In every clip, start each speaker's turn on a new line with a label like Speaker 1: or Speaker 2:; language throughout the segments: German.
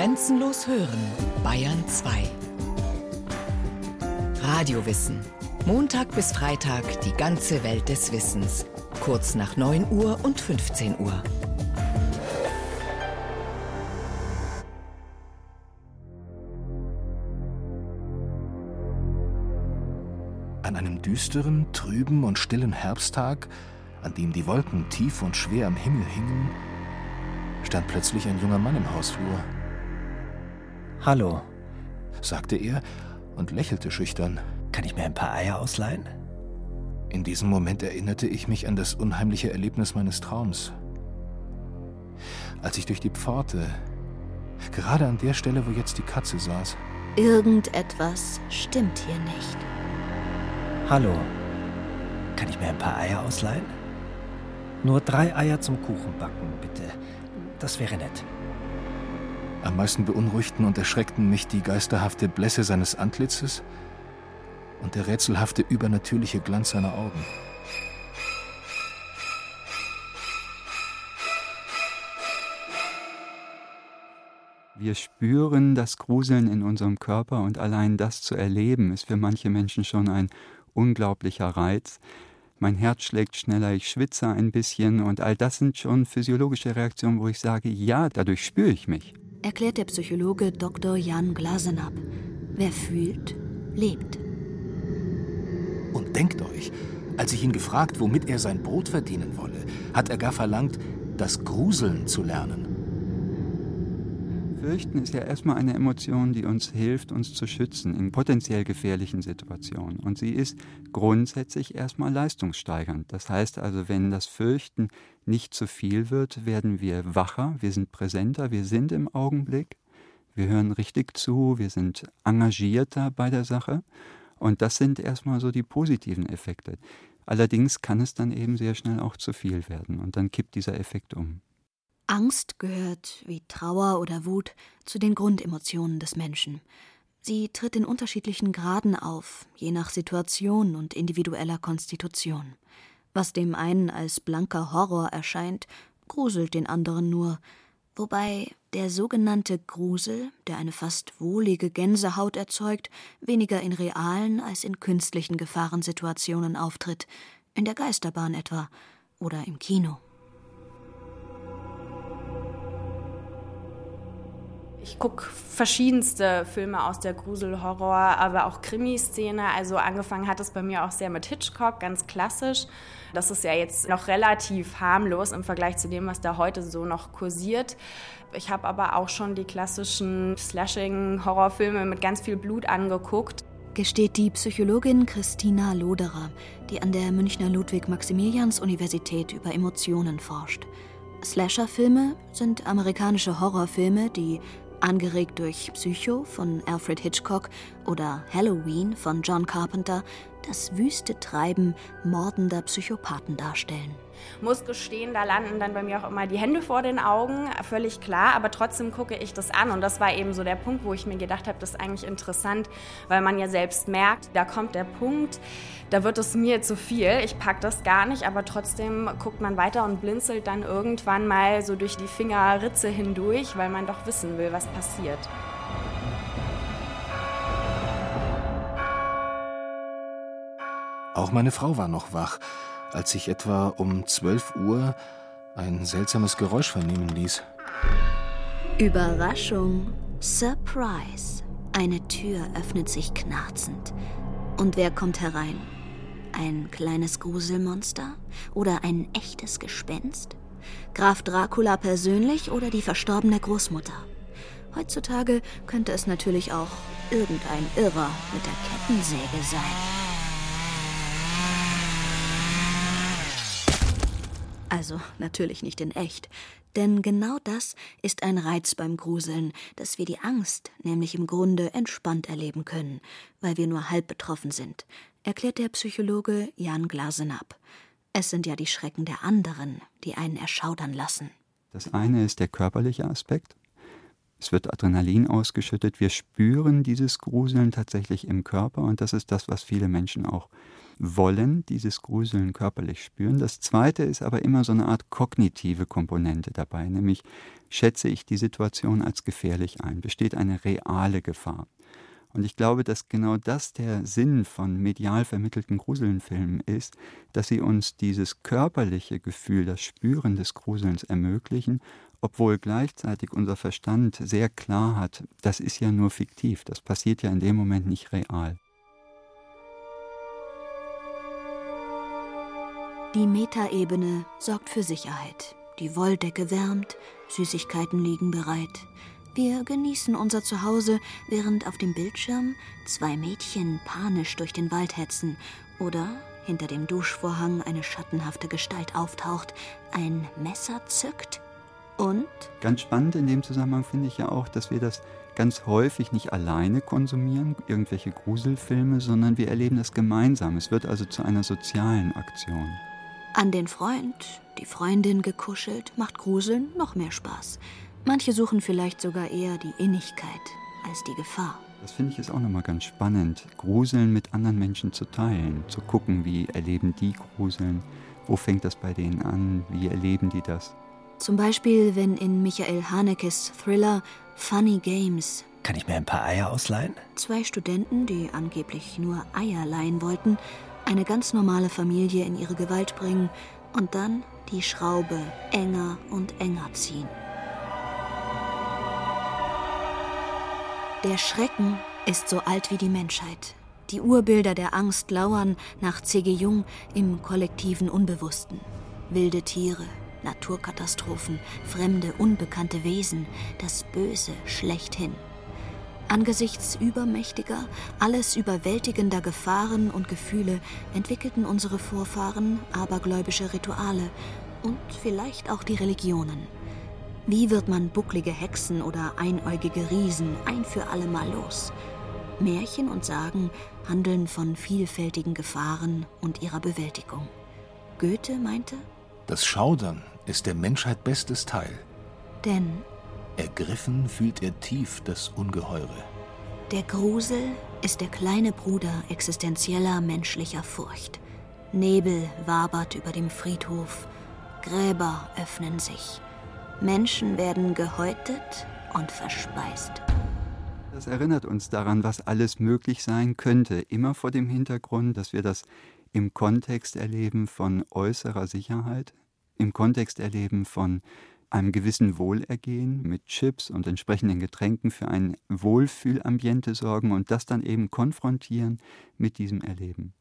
Speaker 1: Grenzenlos hören, Bayern 2. Radiowissen. Montag bis Freitag die ganze Welt des Wissens. Kurz nach 9 Uhr und 15 Uhr.
Speaker 2: An einem düsteren, trüben und stillen Herbsttag, an dem die Wolken tief und schwer am Himmel hingen, stand plötzlich ein junger Mann im Hausflur.
Speaker 3: Hallo,
Speaker 2: sagte er und lächelte schüchtern.
Speaker 3: Kann ich mir ein paar Eier ausleihen?
Speaker 2: In diesem Moment erinnerte ich mich an das unheimliche Erlebnis meines Traums. Als ich durch die Pforte, gerade an der Stelle, wo jetzt die Katze saß.
Speaker 4: Irgendetwas stimmt hier nicht.
Speaker 3: Hallo, kann ich mir ein paar Eier ausleihen? Nur drei Eier zum Kuchenbacken, bitte. Das wäre nett.
Speaker 2: Am meisten beunruhigten und erschreckten mich die geisterhafte Blässe seines Antlitzes und der rätselhafte übernatürliche Glanz seiner Augen.
Speaker 5: Wir spüren das Gruseln in unserem Körper und allein das zu erleben, ist für manche Menschen schon ein unglaublicher Reiz mein Herz schlägt schneller, ich schwitze ein bisschen und all das sind schon physiologische Reaktionen, wo ich sage, ja, dadurch spüre ich mich.
Speaker 4: Erklärt der Psychologe Dr. Jan Glasenab. Wer fühlt, lebt.
Speaker 2: Und denkt euch, als ich ihn gefragt, womit er sein Brot verdienen wolle, hat er gar verlangt, das Gruseln zu lernen.
Speaker 5: Fürchten ist ja erstmal eine Emotion, die uns hilft, uns zu schützen in potenziell gefährlichen Situationen. Und sie ist grundsätzlich erstmal leistungssteigernd. Das heißt also, wenn das Fürchten nicht zu viel wird, werden wir wacher, wir sind präsenter, wir sind im Augenblick, wir hören richtig zu, wir sind engagierter bei der Sache. Und das sind erstmal so die positiven Effekte. Allerdings kann es dann eben sehr schnell auch zu viel werden und dann kippt dieser Effekt um.
Speaker 4: Angst gehört, wie Trauer oder Wut, zu den Grundemotionen des Menschen. Sie tritt in unterschiedlichen Graden auf, je nach Situation und individueller Konstitution. Was dem einen als blanker Horror erscheint, gruselt den anderen nur, wobei der sogenannte Grusel, der eine fast wohlige Gänsehaut erzeugt, weniger in realen als in künstlichen Gefahrensituationen auftritt, in der Geisterbahn etwa oder im Kino.
Speaker 6: Ich gucke verschiedenste Filme aus der Grusel-Horror, aber auch Krimiszene. Also angefangen hat es bei mir auch sehr mit Hitchcock, ganz klassisch. Das ist ja jetzt noch relativ harmlos im Vergleich zu dem, was da heute so noch kursiert. Ich habe aber auch schon die klassischen Slashing-Horrorfilme mit ganz viel Blut angeguckt.
Speaker 4: Gesteht die Psychologin Christina Loderer, die an der Münchner Ludwig-Maximilians-Universität über Emotionen forscht. Slasher-Filme sind amerikanische Horrorfilme, die angeregt durch Psycho von Alfred Hitchcock oder Halloween von John Carpenter, das wüste Treiben mordender Psychopathen darstellen.
Speaker 6: Muss gestehen, da landen dann bei mir auch immer die Hände vor den Augen, völlig klar, aber trotzdem gucke ich das an und das war eben so der Punkt, wo ich mir gedacht habe, das ist eigentlich interessant, weil man ja selbst merkt, da kommt der Punkt, da wird es mir zu viel, ich packe das gar nicht, aber trotzdem guckt man weiter und blinzelt dann irgendwann mal so durch die Fingerritze hindurch, weil man doch wissen will, was passiert.
Speaker 2: Auch meine Frau war noch wach, als sich etwa um 12 Uhr ein seltsames Geräusch vernehmen ließ.
Speaker 4: Überraschung, Surprise. Eine Tür öffnet sich knarzend. Und wer kommt herein? Ein kleines Gruselmonster? Oder ein echtes Gespenst? Graf Dracula persönlich oder die verstorbene Großmutter? Heutzutage könnte es natürlich auch irgendein Irrer mit der Kettensäge sein. Also natürlich nicht in echt. Denn genau das ist ein Reiz beim Gruseln, dass wir die Angst nämlich im Grunde entspannt erleben können, weil wir nur halb betroffen sind, erklärt der Psychologe Jan Glasenab. Es sind ja die Schrecken der anderen, die einen erschaudern lassen.
Speaker 5: Das eine ist der körperliche Aspekt. Es wird Adrenalin ausgeschüttet. Wir spüren dieses Gruseln tatsächlich im Körper und das ist das, was viele Menschen auch wollen, dieses Gruseln körperlich spüren. Das zweite ist aber immer so eine Art kognitive Komponente dabei, nämlich schätze ich die Situation als gefährlich ein, besteht eine reale Gefahr. Und ich glaube, dass genau das der Sinn von medial vermittelten Gruselnfilmen ist, dass sie uns dieses körperliche Gefühl, das Spüren des Gruselns ermöglichen, obwohl gleichzeitig unser Verstand sehr klar hat, das ist ja nur fiktiv, das passiert ja in dem Moment nicht real.
Speaker 4: Die Metaebene sorgt für Sicherheit. Die Wolldecke wärmt, Süßigkeiten liegen bereit. Wir genießen unser Zuhause, während auf dem Bildschirm zwei Mädchen panisch durch den Wald hetzen oder hinter dem Duschvorhang eine schattenhafte Gestalt auftaucht, ein Messer zückt und?
Speaker 5: Ganz spannend in dem Zusammenhang finde ich ja auch, dass wir das ganz häufig nicht alleine konsumieren, irgendwelche Gruselfilme, sondern wir erleben das gemeinsam. Es wird also zu einer sozialen Aktion.
Speaker 4: An den Freund, die Freundin gekuschelt, macht Gruseln noch mehr Spaß. Manche suchen vielleicht sogar eher die Innigkeit als die Gefahr.
Speaker 5: Das finde ich ist auch nochmal ganz spannend, Gruseln mit anderen Menschen zu teilen, zu gucken, wie erleben die Gruseln, wo fängt das bei denen an, wie erleben die das.
Speaker 4: Zum Beispiel, wenn in Michael Hanekes Thriller Funny Games
Speaker 3: kann ich mir ein paar Eier ausleihen?
Speaker 4: Zwei Studenten, die angeblich nur Eier leihen wollten, eine ganz normale Familie in ihre Gewalt bringen und dann die Schraube enger und enger ziehen. Der Schrecken ist so alt wie die Menschheit. Die Urbilder der Angst lauern nach C.G. Jung im kollektiven Unbewussten. Wilde Tiere, Naturkatastrophen, fremde, unbekannte Wesen, das Böse schlechthin. Angesichts übermächtiger, alles überwältigender Gefahren und Gefühle entwickelten unsere Vorfahren abergläubische Rituale und vielleicht auch die Religionen. Wie wird man bucklige Hexen oder einäugige Riesen ein für allemal los? Märchen und Sagen handeln von vielfältigen Gefahren und ihrer Bewältigung. Goethe meinte,
Speaker 2: das Schaudern ist der Menschheit bestes Teil.
Speaker 4: Denn
Speaker 2: ergriffen fühlt er tief das Ungeheure.
Speaker 4: Der Grusel ist der kleine Bruder existenzieller menschlicher Furcht. Nebel wabert über dem Friedhof, Gräber öffnen sich. Menschen werden gehäutet und verspeist.
Speaker 5: Das erinnert uns daran, was alles möglich sein könnte, immer vor dem Hintergrund, dass wir das im Kontext erleben von äußerer Sicherheit, im Kontext erleben von einem gewissen Wohlergehen mit Chips und entsprechenden Getränken für ein Wohlfühlambiente sorgen und das dann eben konfrontieren mit diesem Erleben.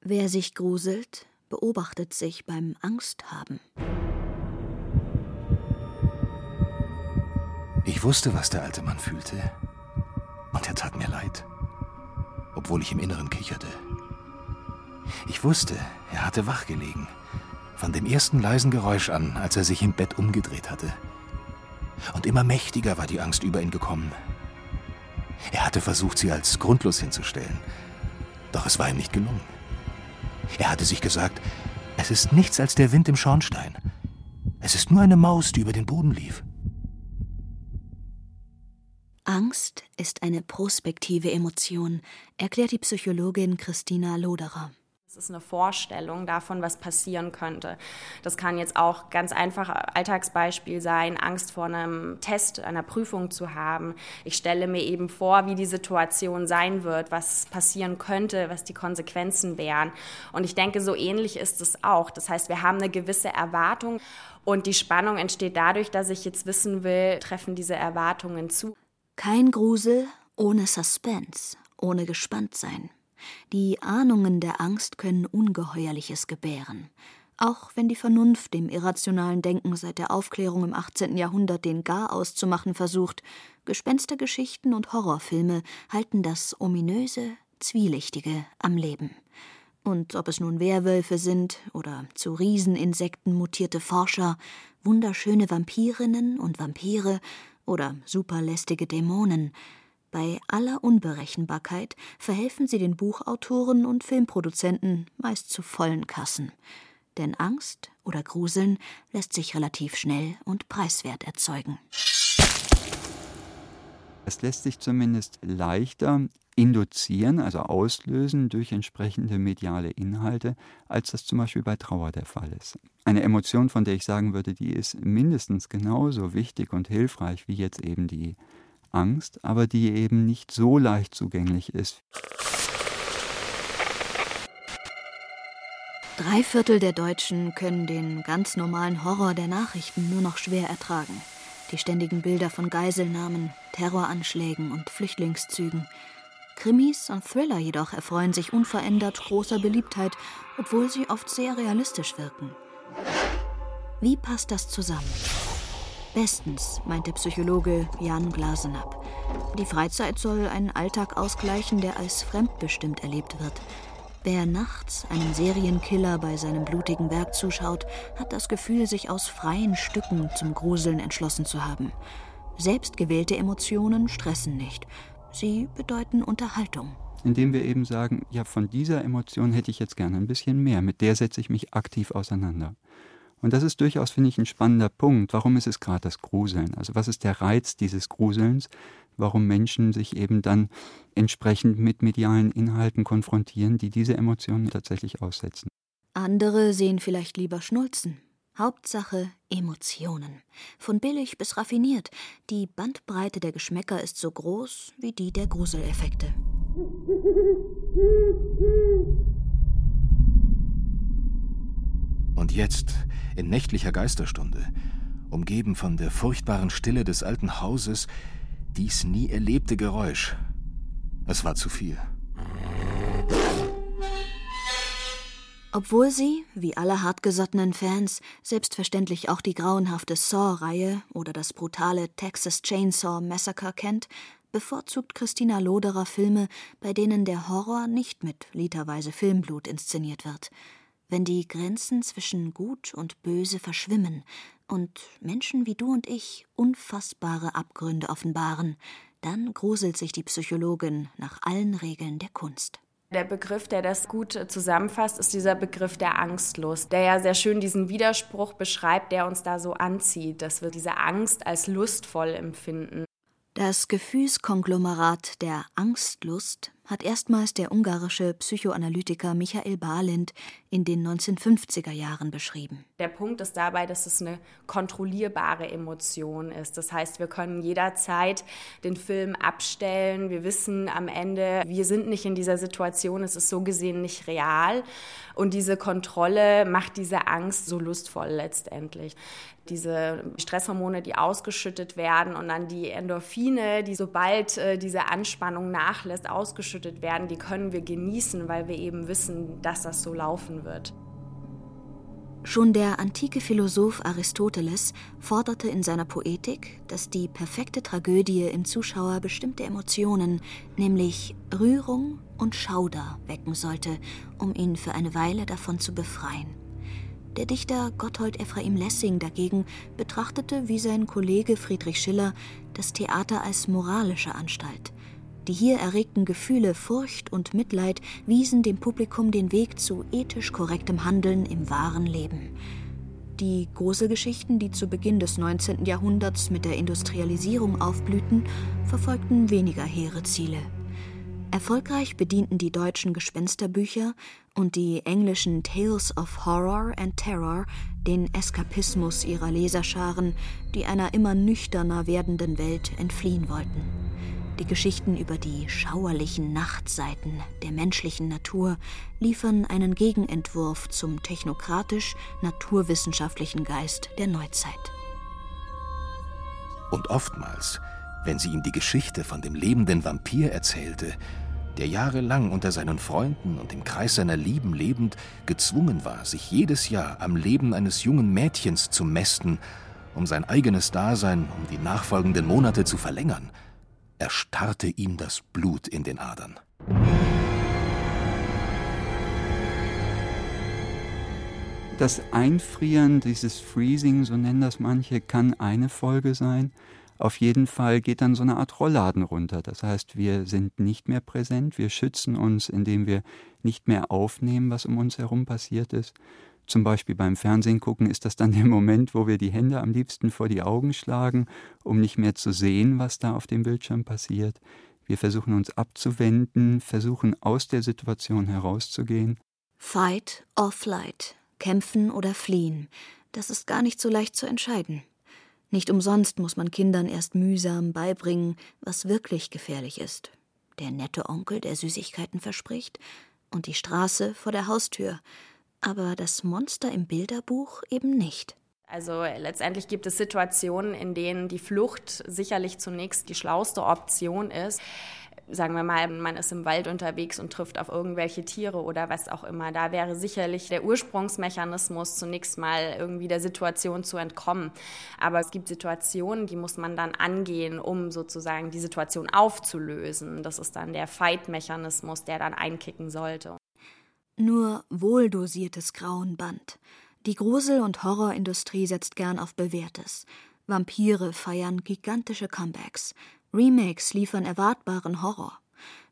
Speaker 4: Wer sich gruselt, beobachtet sich beim Angsthaben.
Speaker 2: Ich wusste, was der alte Mann fühlte. Und er tat mir leid. Obwohl ich im Inneren kicherte. Ich wusste, er hatte wach gelegen. Von dem ersten leisen Geräusch an, als er sich im Bett umgedreht hatte. Und immer mächtiger war die Angst über ihn gekommen. Er hatte versucht, sie als grundlos hinzustellen. Doch es war ihm nicht gelungen. Er hatte sich gesagt, es ist nichts als der Wind im Schornstein. Es ist nur eine Maus, die über den Boden lief.
Speaker 4: Angst ist eine prospektive Emotion, erklärt die Psychologin Christina Loderer.
Speaker 6: Ist eine Vorstellung davon, was passieren könnte. Das kann jetzt auch ganz einfach Alltagsbeispiel sein, Angst vor einem Test, einer Prüfung zu haben. Ich stelle mir eben vor, wie die Situation sein wird, was passieren könnte, was die Konsequenzen wären. Und ich denke, so ähnlich ist es auch. Das heißt, wir haben eine gewisse Erwartung und die Spannung entsteht dadurch, dass ich jetzt wissen will, treffen diese Erwartungen zu.
Speaker 4: Kein Grusel ohne Suspense, ohne Gespanntsein. Die Ahnungen der Angst können Ungeheuerliches gebären. Auch wenn die Vernunft dem irrationalen Denken seit der Aufklärung im 18. Jahrhundert den Gar auszumachen versucht, Gespenstergeschichten und Horrorfilme halten das Ominöse, Zwielichtige am Leben. Und ob es nun Werwölfe sind oder zu Rieseninsekten mutierte Forscher, wunderschöne Vampirinnen und Vampire oder superlästige Dämonen. Bei aller Unberechenbarkeit verhelfen sie den Buchautoren und Filmproduzenten meist zu vollen Kassen. Denn Angst oder Gruseln lässt sich relativ schnell und preiswert erzeugen.
Speaker 5: Es lässt sich zumindest leichter induzieren, also auslösen durch entsprechende mediale Inhalte, als das zum Beispiel bei Trauer der Fall ist. Eine Emotion, von der ich sagen würde, die ist mindestens genauso wichtig und hilfreich wie jetzt eben die Angst, aber die eben nicht so leicht zugänglich ist.
Speaker 4: Drei Viertel der Deutschen können den ganz normalen Horror der Nachrichten nur noch schwer ertragen. Die ständigen Bilder von Geiselnahmen, Terroranschlägen und Flüchtlingszügen. Krimis und Thriller jedoch erfreuen sich unverändert großer Beliebtheit, obwohl sie oft sehr realistisch wirken. Wie passt das zusammen? Bestens, meint der Psychologe Jan Glasenapp. Die Freizeit soll einen Alltag ausgleichen, der als fremdbestimmt erlebt wird. Wer nachts einem Serienkiller bei seinem blutigen Werk zuschaut, hat das Gefühl, sich aus freien Stücken zum Gruseln entschlossen zu haben. Selbstgewählte Emotionen stressen nicht. Sie bedeuten Unterhaltung.
Speaker 5: Indem wir eben sagen, ja, von dieser Emotion hätte ich jetzt gerne ein bisschen mehr, mit der setze ich mich aktiv auseinander. Und das ist durchaus, finde ich, ein spannender Punkt. Warum ist es gerade das Gruseln? Also was ist der Reiz dieses Gruselns? warum Menschen sich eben dann entsprechend mit medialen Inhalten konfrontieren, die diese Emotionen tatsächlich aussetzen.
Speaker 4: Andere sehen vielleicht lieber Schnulzen. Hauptsache Emotionen. Von billig bis raffiniert. Die Bandbreite der Geschmäcker ist so groß wie die der Gruseleffekte.
Speaker 2: Und jetzt, in nächtlicher Geisterstunde, umgeben von der furchtbaren Stille des alten Hauses, dies nie erlebte Geräusch. Es war zu viel.
Speaker 4: Obwohl sie, wie alle hartgesottenen Fans, selbstverständlich auch die grauenhafte Saw-Reihe oder das brutale Texas Chainsaw Massacre kennt, bevorzugt Christina Loderer Filme, bei denen der Horror nicht mit literweise Filmblut inszeniert wird. Wenn die Grenzen zwischen Gut und Böse verschwimmen, und Menschen wie du und ich unfassbare Abgründe offenbaren, dann gruselt sich die Psychologin nach allen Regeln der Kunst.
Speaker 6: Der Begriff, der das gut zusammenfasst, ist dieser Begriff der Angstlust, der ja sehr schön diesen Widerspruch beschreibt, der uns da so anzieht, dass wir diese Angst als lustvoll empfinden.
Speaker 4: Das Gefühlskonglomerat der Angstlust hat erstmals der ungarische Psychoanalytiker Michael Balint in den 1950er Jahren beschrieben.
Speaker 6: Der Punkt ist dabei, dass es eine kontrollierbare Emotion ist. Das heißt, wir können jederzeit den Film abstellen. Wir wissen am Ende, wir sind nicht in dieser Situation, es ist so gesehen nicht real. Und diese Kontrolle macht diese Angst so lustvoll letztendlich diese Stresshormone, die ausgeschüttet werden und dann die Endorphine, die sobald äh, diese Anspannung nachlässt, ausgeschüttet werden, die können wir genießen, weil wir eben wissen, dass das so laufen wird.
Speaker 4: Schon der antike Philosoph Aristoteles forderte in seiner Poetik, dass die perfekte Tragödie im Zuschauer bestimmte Emotionen, nämlich Rührung und Schauder, wecken sollte, um ihn für eine Weile davon zu befreien. Der Dichter Gotthold Ephraim Lessing dagegen betrachtete wie sein Kollege Friedrich Schiller das Theater als moralische Anstalt. Die hier erregten Gefühle Furcht und Mitleid wiesen dem Publikum den Weg zu ethisch korrektem Handeln im wahren Leben. Die Gruselgeschichten, die zu Beginn des 19. Jahrhunderts mit der Industrialisierung aufblühten, verfolgten weniger hehre Ziele. Erfolgreich bedienten die deutschen Gespensterbücher und die englischen Tales of Horror and Terror den Eskapismus ihrer Leserscharen, die einer immer nüchterner werdenden Welt entfliehen wollten. Die Geschichten über die schauerlichen Nachtseiten der menschlichen Natur liefern einen Gegenentwurf zum technokratisch-naturwissenschaftlichen Geist der Neuzeit.
Speaker 2: Und oftmals wenn sie ihm die Geschichte von dem lebenden Vampir erzählte, der jahrelang unter seinen Freunden und im Kreis seiner Lieben lebend gezwungen war, sich jedes Jahr am Leben eines jungen Mädchens zu mästen, um sein eigenes Dasein um die nachfolgenden Monate zu verlängern, erstarrte ihm das Blut in den Adern.
Speaker 5: Das Einfrieren, dieses Freezing, so nennen das manche, kann eine Folge sein. Auf jeden Fall geht dann so eine Art Rollladen runter. Das heißt, wir sind nicht mehr präsent, wir schützen uns, indem wir nicht mehr aufnehmen, was um uns herum passiert ist, zum Beispiel beim Fernsehen gucken, ist das dann der Moment, wo wir die Hände am liebsten vor die Augen schlagen, um nicht mehr zu sehen, was da auf dem Bildschirm passiert. Wir versuchen uns abzuwenden, versuchen aus der Situation herauszugehen.
Speaker 4: Fight or flight, kämpfen oder fliehen, das ist gar nicht so leicht zu entscheiden. Nicht umsonst muss man Kindern erst mühsam beibringen, was wirklich gefährlich ist. Der nette Onkel, der Süßigkeiten verspricht, und die Straße vor der Haustür, aber das Monster im Bilderbuch eben nicht.
Speaker 6: Also letztendlich gibt es Situationen, in denen die Flucht sicherlich zunächst die schlauste Option ist sagen wir mal, man ist im Wald unterwegs und trifft auf irgendwelche Tiere oder was auch immer. Da wäre sicherlich der Ursprungsmechanismus zunächst mal irgendwie der Situation zu entkommen. Aber es gibt Situationen, die muss man dann angehen, um sozusagen die Situation aufzulösen. Das ist dann der Fight-Mechanismus, der dann einkicken sollte.
Speaker 4: Nur wohldosiertes Grauenband. Die Grusel- und Horrorindustrie setzt gern auf Bewährtes. Vampire feiern gigantische Comebacks. Remakes liefern erwartbaren Horror.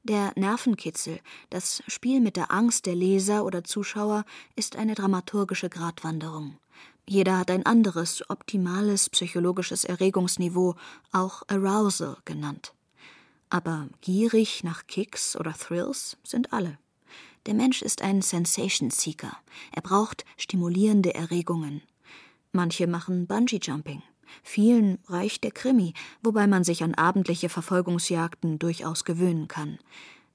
Speaker 4: Der Nervenkitzel, das Spiel mit der Angst der Leser oder Zuschauer, ist eine dramaturgische Gratwanderung. Jeder hat ein anderes, optimales psychologisches Erregungsniveau, auch Arousal genannt. Aber gierig nach Kicks oder Thrills sind alle. Der Mensch ist ein Sensation Seeker. Er braucht stimulierende Erregungen. Manche machen Bungee Jumping. Vielen reicht der Krimi, wobei man sich an abendliche Verfolgungsjagden durchaus gewöhnen kann.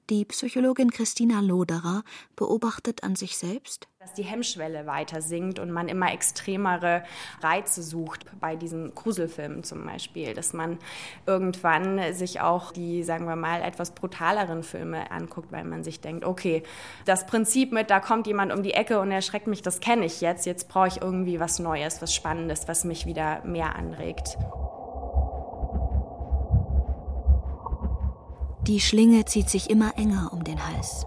Speaker 4: Die Psychologin Christina Loderer beobachtet an sich selbst,
Speaker 6: dass die Hemmschwelle weiter sinkt und man immer extremere Reize sucht bei diesen Gruselfilmen zum Beispiel, dass man irgendwann sich auch die, sagen wir mal, etwas brutaleren Filme anguckt, weil man sich denkt, okay, das Prinzip mit, da kommt jemand um die Ecke und erschreckt mich, das kenne ich jetzt, jetzt brauche ich irgendwie was Neues, was Spannendes, was mich wieder mehr anregt.
Speaker 4: Die Schlinge zieht sich immer enger um den Hals.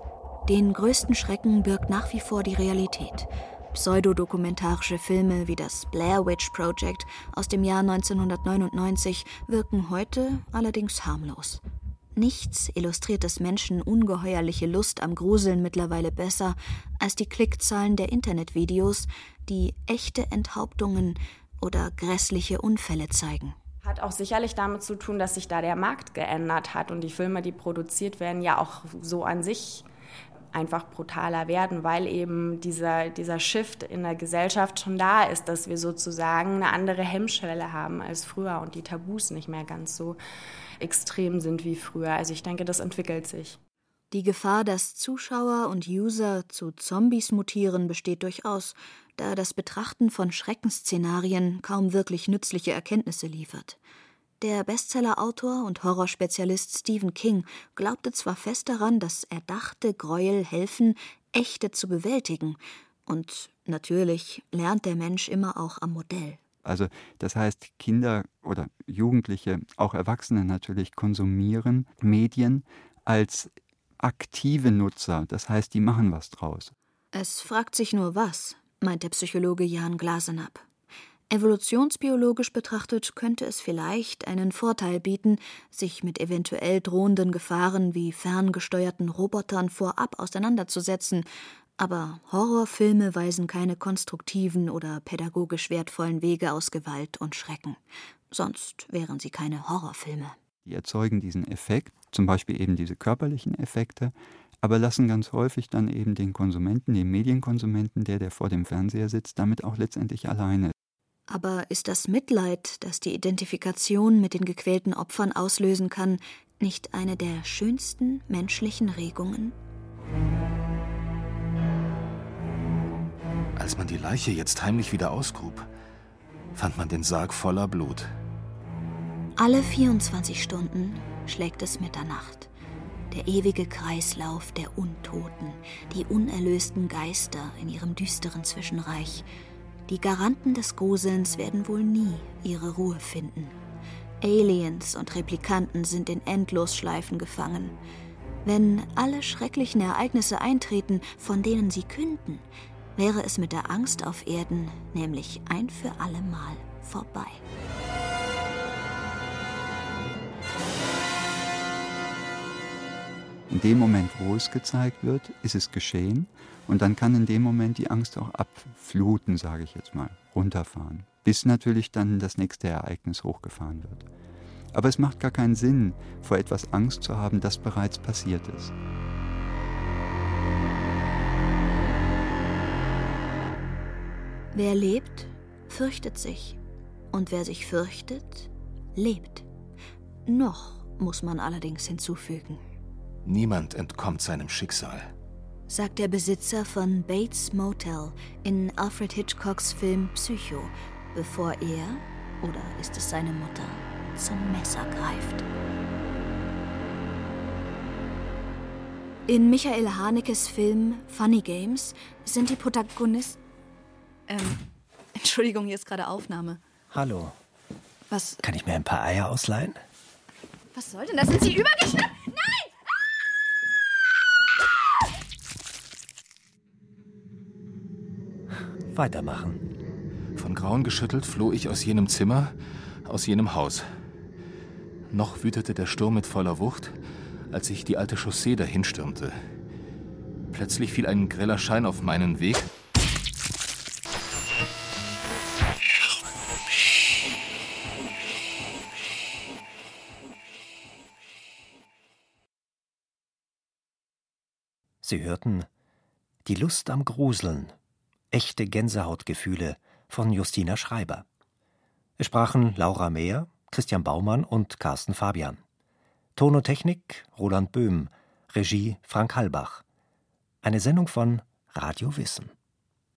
Speaker 4: Den größten Schrecken birgt nach wie vor die Realität. Pseudodokumentarische Filme wie das Blair Witch Project aus dem Jahr 1999 wirken heute allerdings harmlos. Nichts illustriert des Menschen ungeheuerliche Lust am Gruseln mittlerweile besser als die Klickzahlen der Internetvideos, die echte Enthauptungen oder grässliche Unfälle zeigen.
Speaker 6: Hat auch sicherlich damit zu tun, dass sich da der Markt geändert hat und die Filme, die produziert werden, ja auch so an sich einfach brutaler werden, weil eben dieser, dieser Shift in der Gesellschaft schon da ist, dass wir sozusagen eine andere Hemmschwelle haben als früher und die Tabus nicht mehr ganz so extrem sind wie früher. Also ich denke, das entwickelt sich.
Speaker 4: Die Gefahr, dass Zuschauer und User zu Zombies mutieren, besteht durchaus, da das Betrachten von Schreckensszenarien kaum wirklich nützliche Erkenntnisse liefert. Der Bestsellerautor und Horrorspezialist Stephen King glaubte zwar fest daran, dass erdachte Gräuel helfen, echte zu bewältigen, und natürlich lernt der Mensch immer auch am Modell.
Speaker 5: Also das heißt, Kinder oder Jugendliche, auch Erwachsene natürlich, konsumieren Medien als aktive Nutzer. Das heißt, die machen was draus.
Speaker 4: Es fragt sich nur was meint der Psychologe Jan Glasenapp. Evolutionsbiologisch betrachtet könnte es vielleicht einen Vorteil bieten, sich mit eventuell drohenden Gefahren wie ferngesteuerten Robotern vorab auseinanderzusetzen, aber Horrorfilme weisen keine konstruktiven oder pädagogisch wertvollen Wege aus Gewalt und Schrecken. Sonst wären sie keine Horrorfilme.
Speaker 5: Die erzeugen diesen Effekt, zum Beispiel eben diese körperlichen Effekte, aber lassen ganz häufig dann eben den Konsumenten, den Medienkonsumenten, der, der vor dem Fernseher sitzt, damit auch letztendlich alleine.
Speaker 4: Aber ist das Mitleid, das die Identifikation mit den gequälten Opfern auslösen kann, nicht eine der schönsten menschlichen Regungen?
Speaker 2: Als man die Leiche jetzt heimlich wieder ausgrub, fand man den Sarg voller Blut.
Speaker 4: Alle 24 Stunden schlägt es Mitternacht der ewige Kreislauf der Untoten, die unerlösten Geister in ihrem düsteren Zwischenreich. Die Garanten des Gruselns werden wohl nie ihre Ruhe finden. Aliens und Replikanten sind in Endlosschleifen gefangen. Wenn alle schrecklichen Ereignisse eintreten, von denen sie künden, wäre es mit der Angst auf Erden nämlich ein für allemal vorbei.
Speaker 5: Dem Moment, wo es gezeigt wird, ist es geschehen und dann kann in dem Moment die Angst auch abfluten, sage ich jetzt mal, runterfahren, bis natürlich dann das nächste Ereignis hochgefahren wird. Aber es macht gar keinen Sinn, vor etwas Angst zu haben, das bereits passiert ist.
Speaker 4: Wer lebt, fürchtet sich. Und wer sich fürchtet, lebt. Noch muss man allerdings hinzufügen.
Speaker 2: Niemand entkommt seinem Schicksal,
Speaker 4: sagt der Besitzer von Bates Motel in Alfred Hitchcocks Film Psycho, bevor er, oder ist es seine Mutter, zum Messer greift. In Michael Hanekes Film Funny Games sind die Protagonisten ähm, Entschuldigung, hier ist gerade Aufnahme.
Speaker 3: Hallo.
Speaker 4: Was?
Speaker 3: Kann ich mir ein paar Eier ausleihen?
Speaker 4: Was soll denn das? Sind Sie übergeschnappt?
Speaker 3: Weitermachen.
Speaker 2: Von Grauen geschüttelt floh ich aus jenem Zimmer, aus jenem Haus. Noch wütete der Sturm mit voller Wucht, als ich die alte Chaussee dahinstürmte. Plötzlich fiel ein greller Schein auf meinen Weg
Speaker 3: Sie hörten Die Lust am Gruseln. Echte Gänsehautgefühle von Justina Schreiber. Es sprachen Laura Mehr, Christian Baumann und Carsten Fabian. Tonotechnik Roland Böhm, Regie Frank Halbach. Eine Sendung von Radio Wissen.